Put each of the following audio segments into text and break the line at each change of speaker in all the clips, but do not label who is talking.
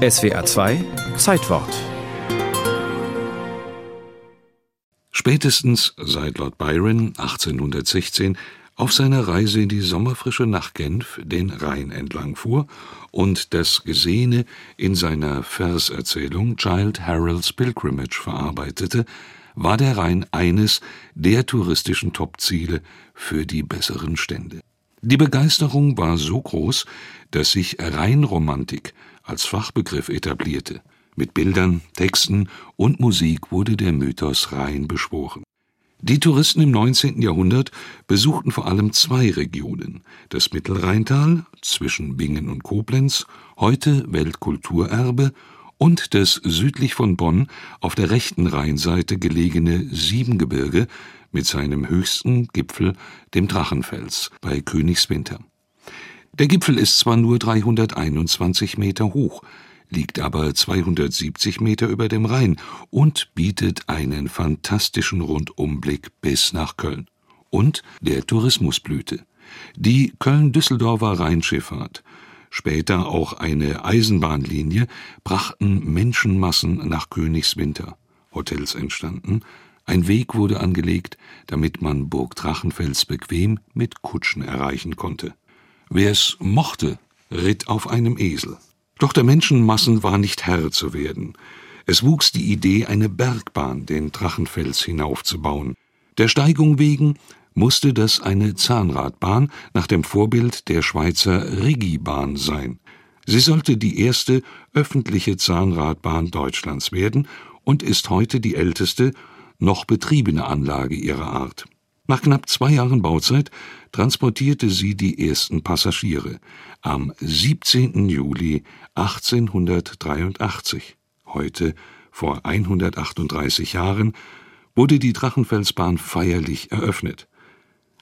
SWA 2 Zeitwort
Spätestens seit Lord Byron 1816 auf seiner Reise in die Sommerfrische nach Genf den Rhein entlang fuhr und das Gesehene in seiner Verserzählung Child Harold's Pilgrimage verarbeitete, war der Rhein eines der touristischen Topziele für die besseren Stände. Die Begeisterung war so groß, dass sich Rheinromantik als Fachbegriff etablierte. Mit Bildern, Texten und Musik wurde der Mythos Rhein beschworen. Die Touristen im 19. Jahrhundert besuchten vor allem zwei Regionen: das Mittelrheintal zwischen Bingen und Koblenz, heute Weltkulturerbe, und das südlich von Bonn auf der rechten Rheinseite gelegene Siebengebirge mit seinem höchsten Gipfel, dem Drachenfels bei Königswinter. Der Gipfel ist zwar nur 321 Meter hoch, liegt aber 270 Meter über dem Rhein und bietet einen fantastischen Rundumblick bis nach Köln. Und der Tourismus blühte. Die Köln-Düsseldorfer Rheinschifffahrt, später auch eine Eisenbahnlinie, brachten Menschenmassen nach Königswinter. Hotels entstanden, ein Weg wurde angelegt, damit man Burg Drachenfels bequem mit Kutschen erreichen konnte. Wer es mochte, ritt auf einem Esel. Doch der Menschenmassen war nicht Herr zu werden. Es wuchs die Idee, eine Bergbahn den Drachenfels hinaufzubauen. Der Steigung wegen musste das eine Zahnradbahn nach dem Vorbild der Schweizer Rigibahn sein. Sie sollte die erste öffentliche Zahnradbahn Deutschlands werden und ist heute die älteste noch betriebene Anlage ihrer Art. Nach knapp zwei Jahren Bauzeit transportierte sie die ersten Passagiere am 17. Juli 1883. Heute, vor 138 Jahren, wurde die Drachenfelsbahn feierlich eröffnet.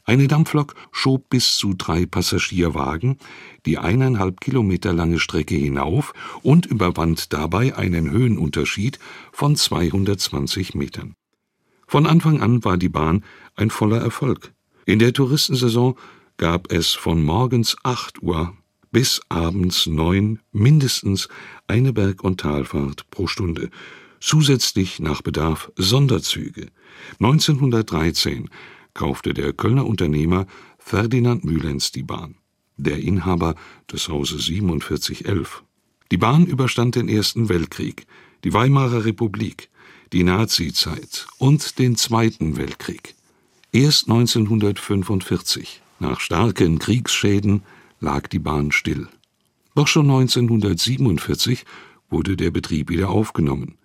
Eine Dampflok schob bis zu drei Passagierwagen die eineinhalb Kilometer lange Strecke hinauf und überwand dabei einen Höhenunterschied von 220 Metern. Von Anfang an war die Bahn ein voller Erfolg. In der Touristensaison gab es von morgens 8 Uhr bis abends 9 mindestens eine Berg- und Talfahrt pro Stunde, zusätzlich nach Bedarf Sonderzüge. 1913 kaufte der Kölner Unternehmer Ferdinand Mühlens die Bahn, der Inhaber des Hauses 4711. Die Bahn überstand den Ersten Weltkrieg, die Weimarer Republik, die Nazizeit und den Zweiten Weltkrieg. Erst 1945, nach starken Kriegsschäden, lag die Bahn still. Doch schon 1947 wurde der Betrieb wieder aufgenommen,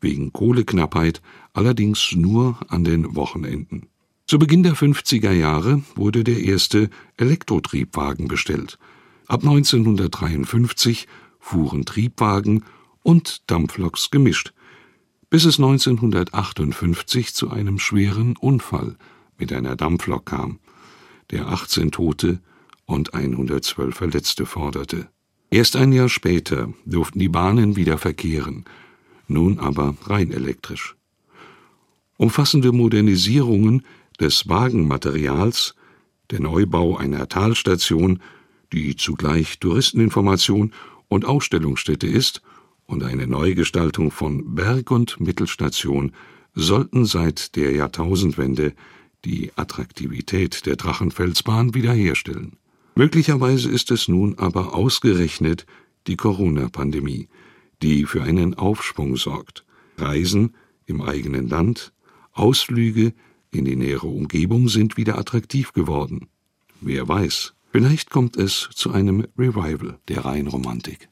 wegen Kohleknappheit allerdings nur an den Wochenenden. Zu Beginn der 50er Jahre wurde der erste Elektrotriebwagen bestellt. Ab 1953 fuhren Triebwagen und Dampfloks gemischt, bis es 1958 zu einem schweren Unfall mit einer Dampflok kam, der 18 Tote und 112 Verletzte forderte. Erst ein Jahr später durften die Bahnen wieder verkehren, nun aber rein elektrisch. Umfassende Modernisierungen des Wagenmaterials, der Neubau einer Talstation, die zugleich Touristeninformation und Ausstellungsstätte ist, und eine Neugestaltung von Berg- und Mittelstation sollten seit der Jahrtausendwende die Attraktivität der Drachenfelsbahn wiederherstellen. Möglicherweise ist es nun aber ausgerechnet die Corona-Pandemie, die für einen Aufschwung sorgt. Reisen im eigenen Land, Ausflüge in die nähere Umgebung sind wieder attraktiv geworden. Wer weiß, vielleicht kommt es zu einem Revival der Rheinromantik.